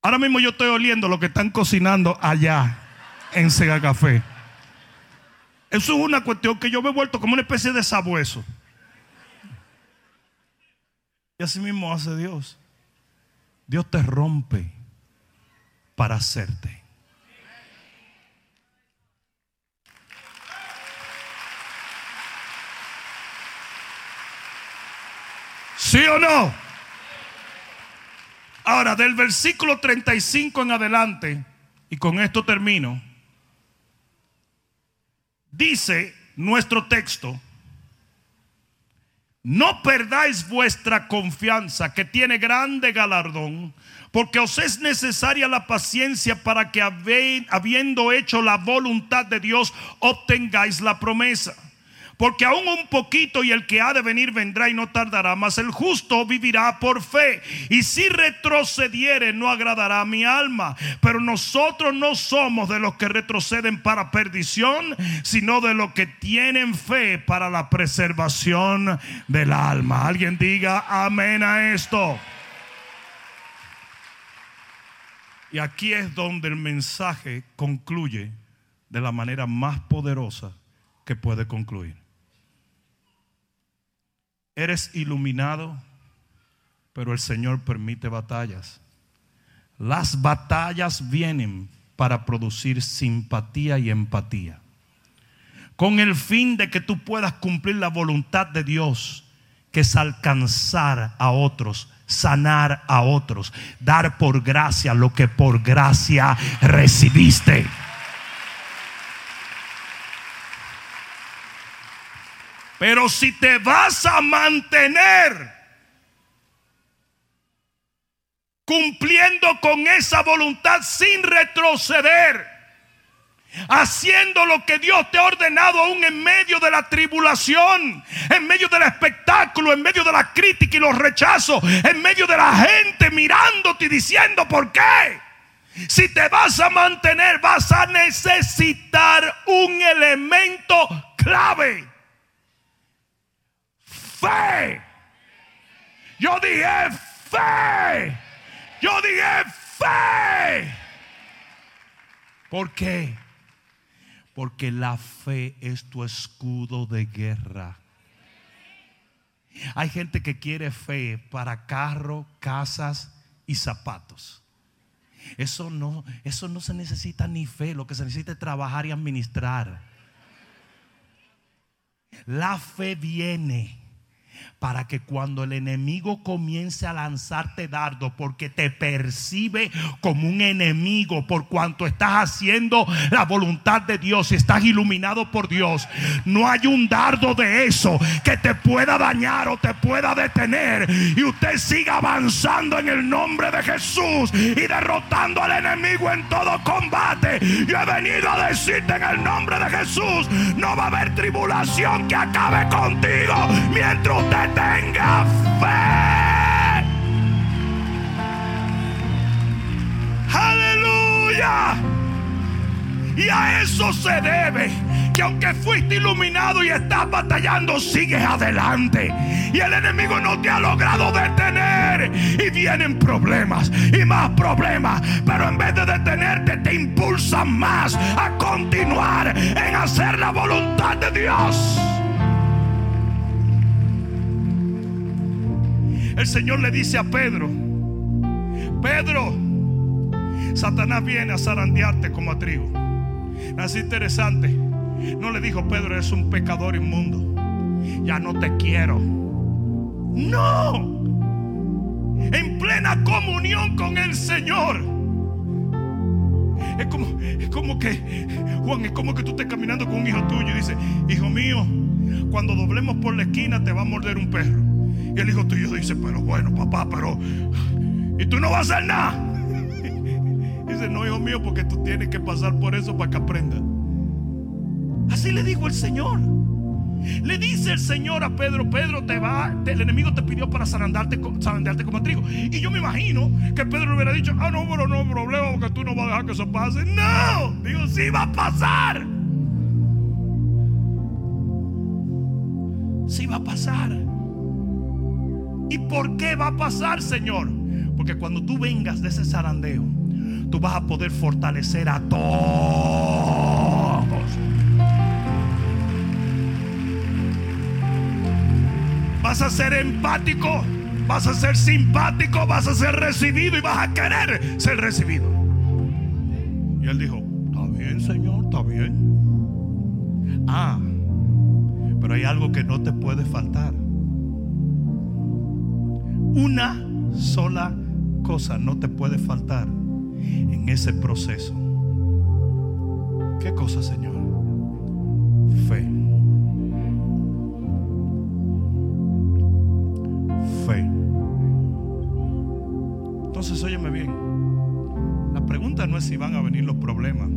Ahora mismo yo estoy oliendo lo que están cocinando allá en Sega Café. Eso es una cuestión que yo me he vuelto como una especie de sabueso. Y así mismo hace Dios. Dios te rompe para hacerte. ¿Sí o no? Ahora, del versículo 35 en adelante, y con esto termino, dice nuestro texto, no perdáis vuestra confianza, que tiene grande galardón, porque os es necesaria la paciencia para que habiendo hecho la voluntad de Dios, obtengáis la promesa. Porque aún un poquito y el que ha de venir vendrá y no tardará, mas el justo vivirá por fe. Y si retrocediere no agradará a mi alma. Pero nosotros no somos de los que retroceden para perdición, sino de los que tienen fe para la preservación del alma. Alguien diga amén a esto. Y aquí es donde el mensaje concluye de la manera más poderosa que puede concluir. Eres iluminado, pero el Señor permite batallas. Las batallas vienen para producir simpatía y empatía. Con el fin de que tú puedas cumplir la voluntad de Dios, que es alcanzar a otros, sanar a otros, dar por gracia lo que por gracia recibiste. Pero si te vas a mantener cumpliendo con esa voluntad sin retroceder, haciendo lo que Dios te ha ordenado aún en medio de la tribulación, en medio del espectáculo, en medio de la crítica y los rechazos, en medio de la gente mirándote y diciendo por qué. Si te vas a mantener, vas a necesitar un elemento clave fe. Yo dije fe. Yo dije fe. ¿Por qué? Porque la fe es tu escudo de guerra. Hay gente que quiere fe para carro, casas y zapatos. Eso no, eso no se necesita ni fe, lo que se necesita es trabajar y administrar. La fe viene para que cuando el enemigo comience a lanzarte dardo porque te percibe como un enemigo por cuanto estás haciendo la voluntad de Dios estás iluminado por Dios, no hay un dardo de eso que te pueda dañar o te pueda detener y usted siga avanzando en el nombre de Jesús y derrotando al enemigo en todo combate. Yo he venido a decirte en el nombre de Jesús, no va a haber tribulación que acabe contigo mientras usted tenga fe. Aleluya. Y a eso se debe que aunque fuiste iluminado y estás batallando, sigues adelante. Y el enemigo no te ha logrado detener. Y vienen problemas y más problemas. Pero en vez de detenerte, te impulsan más a continuar en hacer la voluntad de Dios. El Señor le dice a Pedro, Pedro, Satanás viene a zarandearte como a trigo. Es interesante. No le dijo, Pedro, eres un pecador inmundo. Ya no te quiero. No. En plena comunión con el Señor. Es como, es como que, Juan, es como que tú estés caminando con un hijo tuyo y dice, hijo mío, cuando doblemos por la esquina te va a morder un perro. Y el hijo tuyo dice, pero bueno, papá, pero... Y tú no vas a hacer nada. Dice, no, hijo mío, porque tú tienes que pasar por eso para que aprenda. Así le dijo el Señor. Le dice el Señor a Pedro, Pedro te va, el enemigo te pidió para zarandarte, zarandarte como trigo. Y yo me imagino que Pedro le hubiera dicho, ah, no, pero no problema, porque tú no vas a dejar que eso pase. No, digo, sí va a pasar. Sí va a pasar. ¿Y por qué va a pasar, Señor? Porque cuando tú vengas de ese zarandeo, tú vas a poder fortalecer a todos. Vas a ser empático. vas a ser simpático, vas a ser recibido y vas a querer ser recibido. Y él dijo, está bien, Señor, está bien. Ah, pero hay algo que no te puede faltar. Una sola cosa no te puede faltar en ese proceso. ¿Qué cosa, Señor? Fe. Fe. Entonces, óyeme bien. La pregunta no es si van a venir los problemas.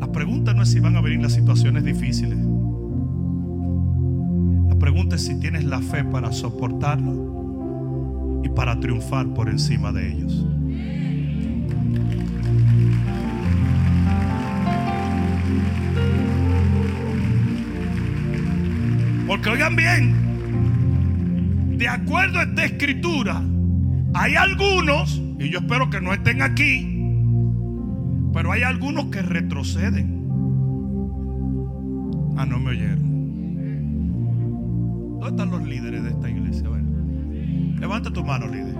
La pregunta no es si van a venir las situaciones difíciles. Si tienes la fe para soportarlo y para triunfar por encima de ellos. Porque oigan bien, de acuerdo a esta escritura, hay algunos, y yo espero que no estén aquí, pero hay algunos que retroceden. Ah, no me oyeron. ¿Dónde están los líderes de esta iglesia? levanta tu mano, líder.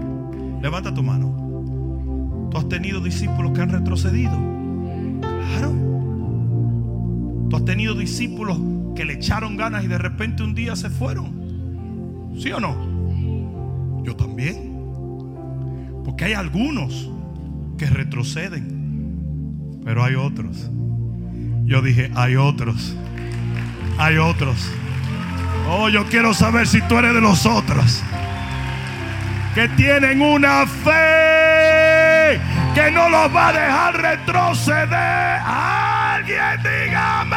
Levanta tu mano. Tú has tenido discípulos que han retrocedido. Claro. Tú has tenido discípulos que le echaron ganas y de repente un día se fueron. ¿Sí o no? Yo también. Porque hay algunos que retroceden, pero hay otros. Yo dije, hay otros. Hay otros. Oh, yo quiero saber si tú eres de los otros. Que tienen una fe que no los va a dejar retroceder. Alguien dígame.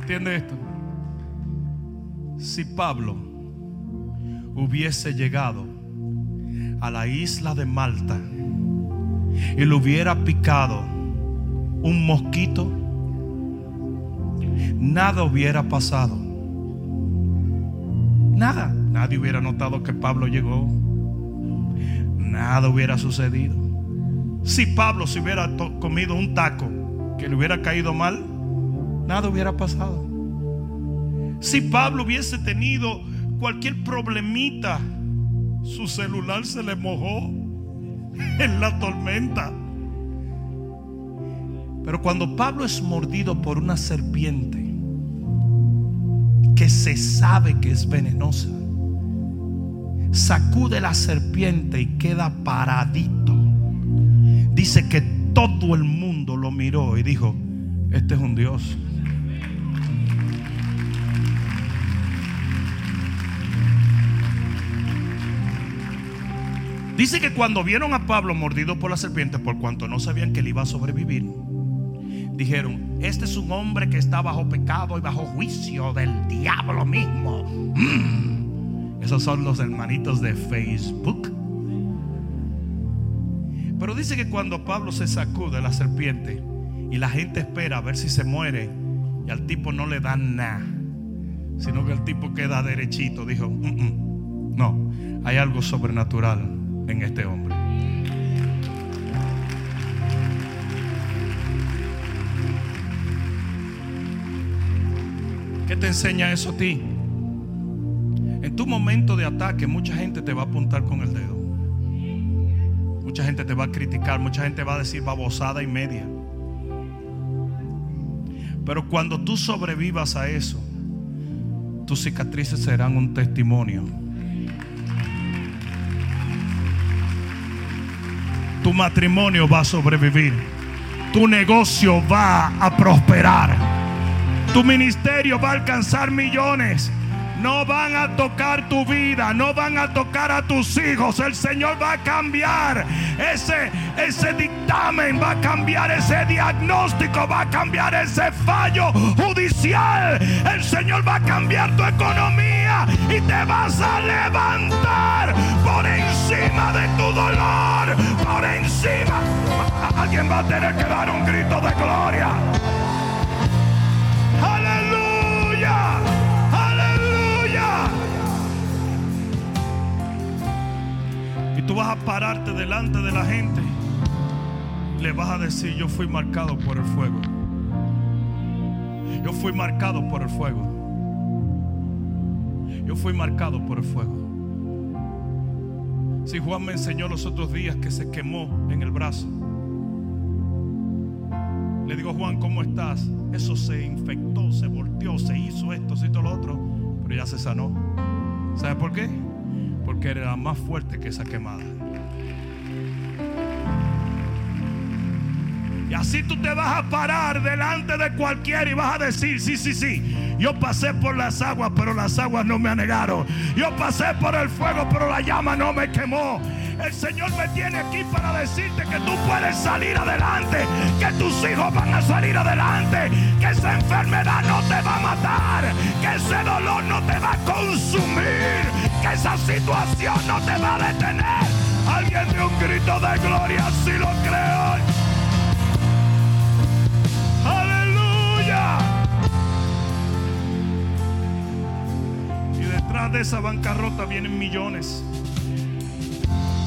¿Entiende esto? Si Pablo hubiese llegado a la isla de Malta y le hubiera picado un mosquito, nada hubiera pasado. Nada. Nadie hubiera notado que Pablo llegó. Nada hubiera sucedido. Si Pablo se hubiera comido un taco que le hubiera caído mal, nada hubiera pasado. Si Pablo hubiese tenido cualquier problemita, su celular se le mojó en la tormenta. Pero cuando Pablo es mordido por una serpiente que se sabe que es venenosa, sacude la serpiente y queda paradito. Dice que todo el mundo lo miró y dijo, este es un Dios. Dice que cuando vieron a Pablo mordido por la serpiente, por cuanto no sabían que él iba a sobrevivir, dijeron, este es un hombre que está bajo pecado y bajo juicio del diablo mismo. Mm. Esos son los hermanitos de Facebook. Pero dice que cuando Pablo se sacude la serpiente y la gente espera a ver si se muere y al tipo no le dan nada, sino que el tipo queda derechito, dijo, mm, mm, no, hay algo sobrenatural en este hombre. ¿Qué te enseña eso a ti? En tu momento de ataque mucha gente te va a apuntar con el dedo. Mucha gente te va a criticar, mucha gente va a decir babosada y media. Pero cuando tú sobrevivas a eso, tus cicatrices serán un testimonio tu matrimonio va a sobrevivir. Tu negocio va a prosperar. Tu ministerio va a alcanzar millones. No van a tocar tu vida, no van a tocar a tus hijos. El Señor va a cambiar ese, ese dictamen, va a cambiar ese diagnóstico, va a cambiar ese fallo judicial. El Señor va a cambiar tu economía y te vas a levantar por encima de tu dolor, por encima. Alguien va a tener que dar un grito de gloria. Tú vas a pararte delante de la gente. Le vas a decir, yo fui marcado por el fuego. Yo fui marcado por el fuego. Yo fui marcado por el fuego. Si Juan me enseñó los otros días que se quemó en el brazo. Le digo, Juan, ¿cómo estás? Eso se infectó, se volteó, se hizo esto, se hizo lo otro, pero ya se sanó. ¿Sabe por qué? Porque era más fuerte que esa quemada. Y así tú te vas a parar delante de cualquiera y vas a decir, sí, sí, sí, yo pasé por las aguas, pero las aguas no me anegaron. Yo pasé por el fuego, pero la llama no me quemó. El Señor me tiene aquí para decirte que tú puedes salir adelante, que tus hijos van a salir adelante, que esa enfermedad no te va a matar, que ese dolor no te va a consumir, que esa situación no te va a detener. Alguien de un grito de gloria si lo creo. Aleluya. Y detrás de esa bancarrota vienen millones.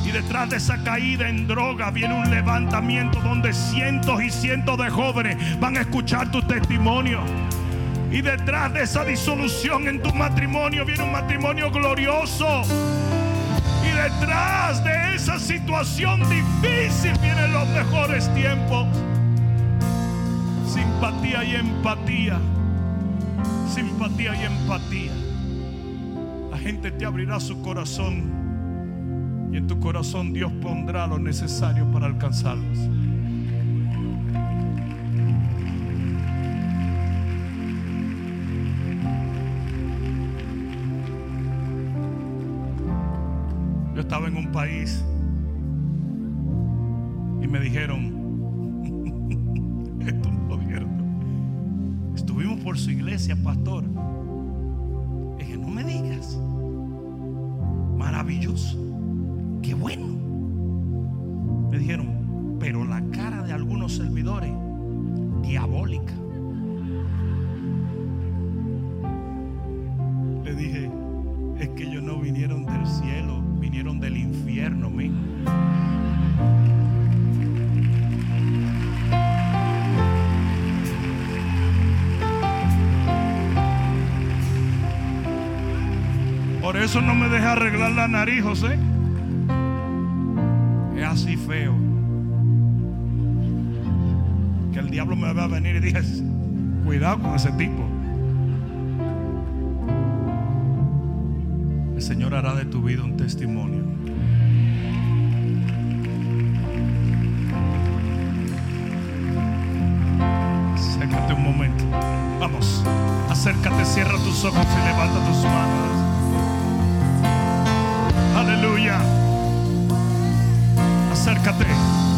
Y detrás de esa caída en droga viene un levantamiento donde cientos y cientos de jóvenes van a escuchar tu testimonio. Y detrás de esa disolución en tu matrimonio viene un matrimonio glorioso. Y detrás de esa situación difícil vienen los mejores tiempos. Simpatía y empatía. Simpatía y empatía. La gente te abrirá su corazón y en tu corazón Dios pondrá lo necesario para alcanzarlos. Estaba en un país y me dijeron, esto no dijeron. Estuvimos por su iglesia, pastor. dije, no me digas. Maravilloso qué bueno. Me dijeron, pero la cara de algunos servidores, diabólica. Arreglar la nariz, José así feo que el diablo me va a venir y dije, cuidado con ese tipo. El Señor hará de tu vida un testimonio. Acércate un momento. Vamos, acércate, cierra tus ojos y levanta tus manos. Aleluya acércate.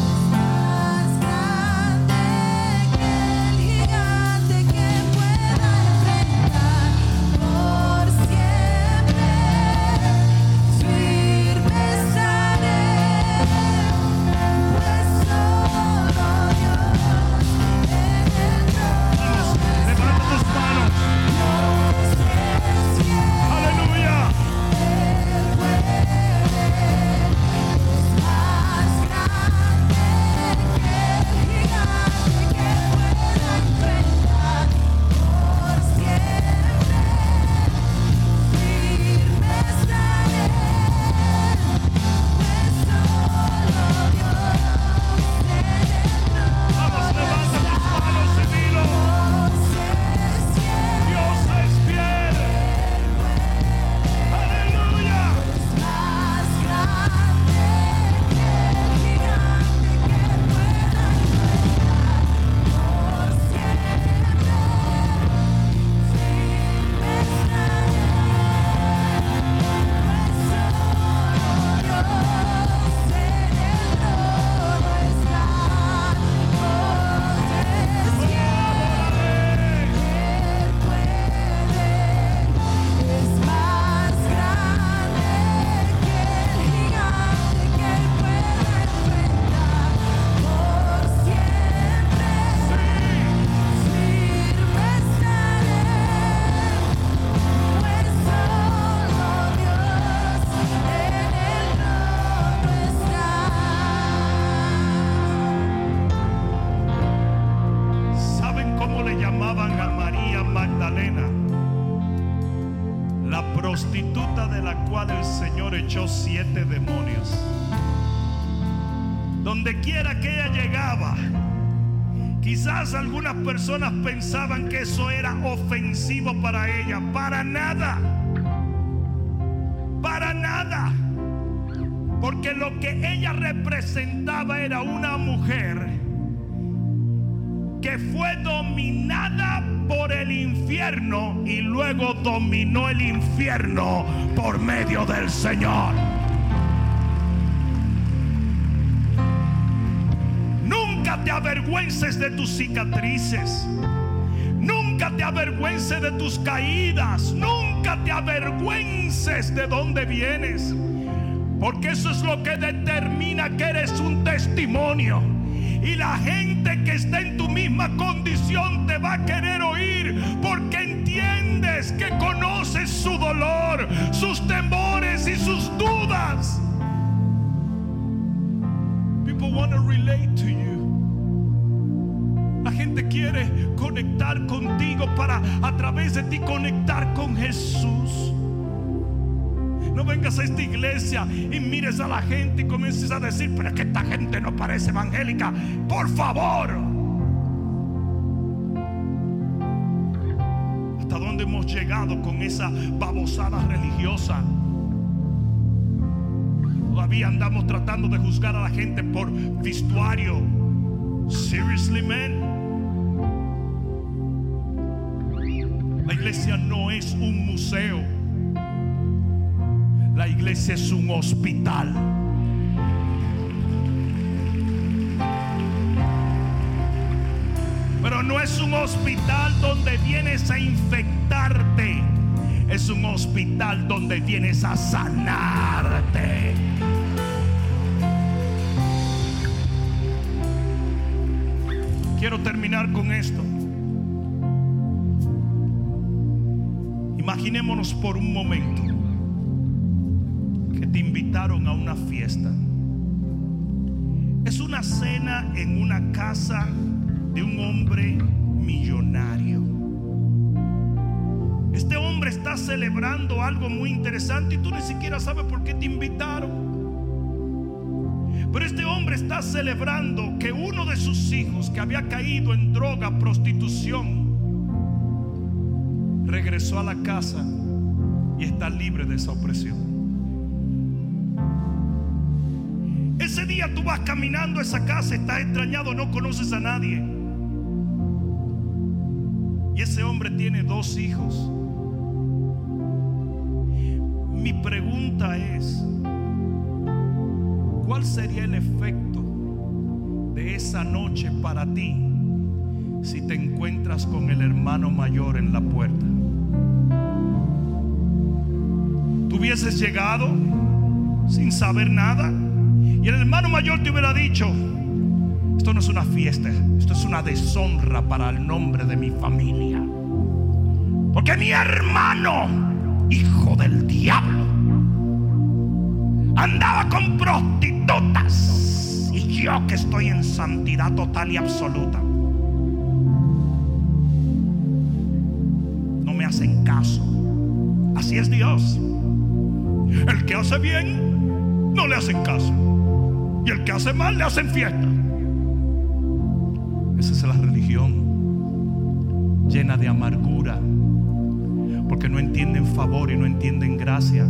Pensaban que eso era ofensivo para ella. Para nada. Para nada. Porque lo que ella representaba era una mujer que fue dominada por el infierno y luego dominó el infierno por medio del Señor. Nunca te avergüences de tus cicatrices. Te avergüences de tus caídas. Nunca te avergüences de dónde vienes. Porque eso es lo que determina que eres un testimonio. Y la gente que está en tu misma condición te va a querer oír porque entiendes que conoces su dolor, sus temores y sus dudas. People want to relate to you. Conectar contigo para a través de ti conectar con Jesús. No vengas a esta iglesia y mires a la gente y comiences a decir, pero es que esta gente no parece evangélica. Por favor. ¿Hasta dónde hemos llegado con esa babosada religiosa? Todavía andamos tratando de juzgar a la gente por vestuario. Seriously, man. La iglesia no es un museo. La iglesia es un hospital. Pero no es un hospital donde vienes a infectarte. Es un hospital donde vienes a sanarte. Quiero terminar con esto. Imaginémonos por un momento te invitaron a una fiesta. Es una cena en una casa de un hombre millonario. Este hombre está celebrando algo muy interesante y tú ni siquiera sabes por qué te invitaron. Pero este hombre está celebrando que uno de sus hijos que había caído en droga, prostitución, regresó a la casa y está libre de esa opresión. Ese día tú vas caminando a esa casa, estás extrañado, no conoces a nadie. Y ese hombre tiene dos hijos. Mi pregunta es, ¿cuál sería el efecto de esa noche para ti si te encuentras con el hermano mayor en la puerta? Hubieses llegado sin saber nada? Y el hermano mayor te hubiera dicho, esto no es una fiesta, esto es una deshonra para el nombre de mi familia. Porque mi hermano, hijo del diablo, andaba con prostitutas. Y yo que estoy en santidad total y absoluta. No me hacen caso. Así es Dios. El que hace bien, no le hacen caso. Y el que hace mal le hacen fiesta. Esa es la religión llena de amargura. Porque no entienden favor y no entienden gracia.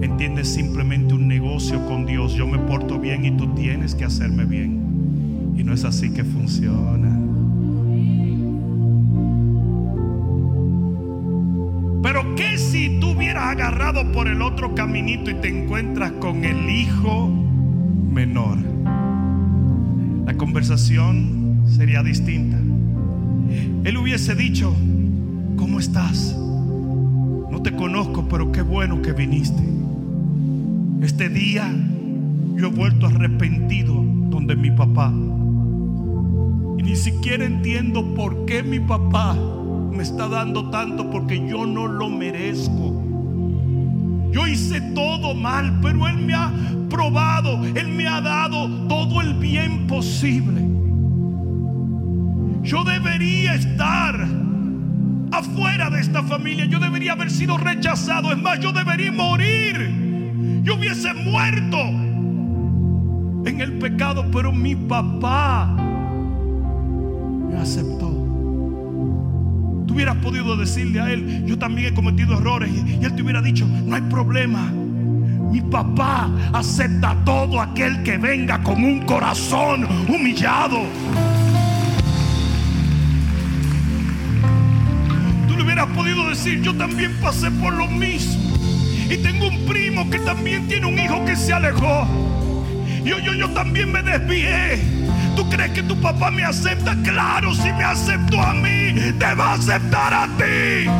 Entienden simplemente un negocio con Dios. Yo me porto bien y tú tienes que hacerme bien. Y no es así que funciona. Hubieras agarrado por el otro caminito y te encuentras con el hijo menor? La conversación sería distinta. Él hubiese dicho, ¿cómo estás? No te conozco, pero qué bueno que viniste. Este día yo he vuelto arrepentido donde mi papá. Y ni siquiera entiendo por qué mi papá me está dando tanto porque yo no lo merezco. Yo hice todo mal, pero Él me ha probado, Él me ha dado todo el bien posible. Yo debería estar afuera de esta familia. Yo debería haber sido rechazado. Es más, yo debería morir. Yo hubiese muerto en el pecado, pero mi papá me aceptó. Tú hubieras podido decirle a él, yo también he cometido errores. Y él te hubiera dicho, no hay problema. Mi papá acepta a todo aquel que venga con un corazón humillado. Tú le hubieras podido decir, yo también pasé por lo mismo. Y tengo un primo que también tiene un hijo que se alejó. Yo, yo, yo también me desvié. ¿Tú crees que tu papá me acepta? Claro, si me aceptó a mí, te va a aceptar a ti.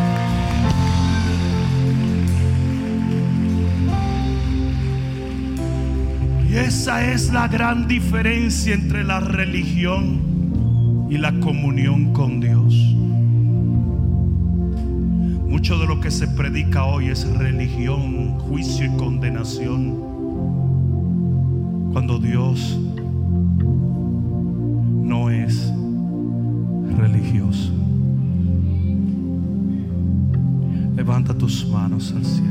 Y esa es la gran diferencia entre la religión y la comunión con Dios. Mucho de lo que se predica hoy es religión, juicio y condenación. Cuando Dios religioso. Levanta tus manos al cielo.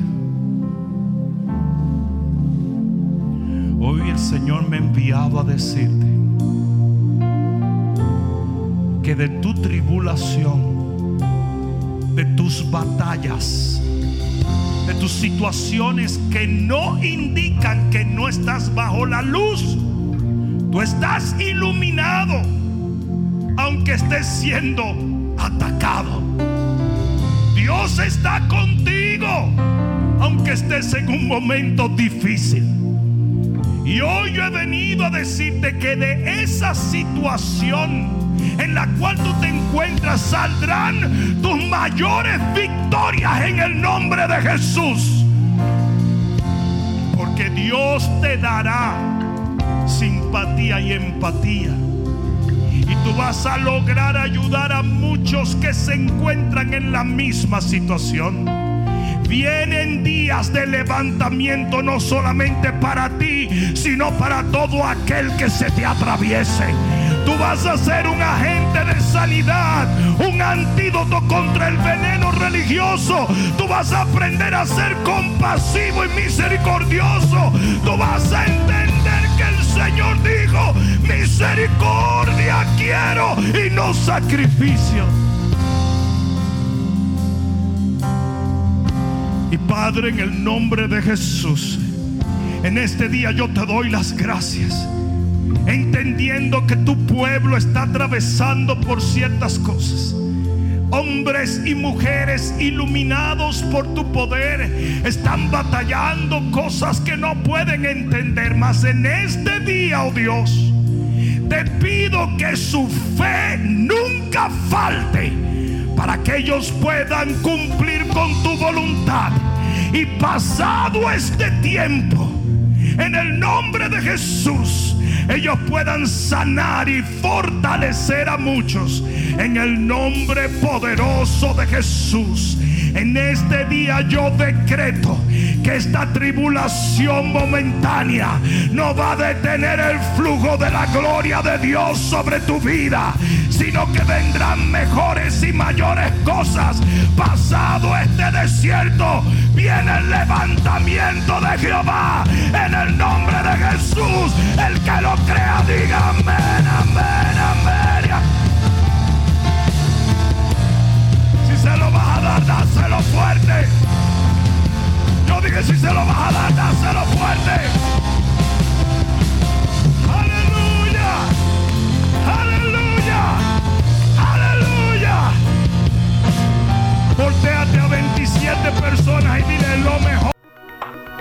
Hoy el Señor me ha enviado a decirte que de tu tribulación, de tus batallas, de tus situaciones que no indican que no estás bajo la luz, tú estás iluminado, aunque estés siendo atacado. Dios está contigo, aunque estés en un momento difícil. Y hoy yo he venido a decirte que de esa situación en la cual tú te encuentras saldrán tus mayores victorias en el nombre de Jesús. Porque Dios te dará simpatía y empatía. Tú vas a lograr ayudar a muchos que se encuentran en la misma situación. Vienen días de levantamiento no solamente para ti, sino para todo aquel que se te atraviese. Tú vas a ser un agente de sanidad, un antídoto contra el veneno religioso. Tú vas a aprender a ser compasivo y misericordioso. Tú vas a entender Señor dijo, misericordia quiero y no sacrificio. Y Padre, en el nombre de Jesús, en este día yo te doy las gracias. Entendiendo que tu pueblo está atravesando por ciertas cosas. Hombres y mujeres iluminados por tu poder están batallando cosas que no pueden entender. Mas en este día, oh Dios, te pido que su fe nunca falte para que ellos puedan cumplir con tu voluntad. Y pasado este tiempo, en el nombre de Jesús, ellos puedan sanar y fortalecer a muchos. En el nombre poderoso de Jesús. En este día yo decreto que esta tribulación momentánea no va a detener el flujo de la gloria de Dios sobre tu vida, sino que vendrán mejores y mayores cosas. Pasado este desierto, viene el levantamiento de Jehová. En el nombre de Jesús, el que lo crea, diga amén, amén, amén. Se lo vas a dar, dáselo fuerte. Yo dije, si se lo vas a dar, dáselo fuerte. Aleluya. Aleluya. Aleluya. Volteate a 27 personas y dile lo mejor.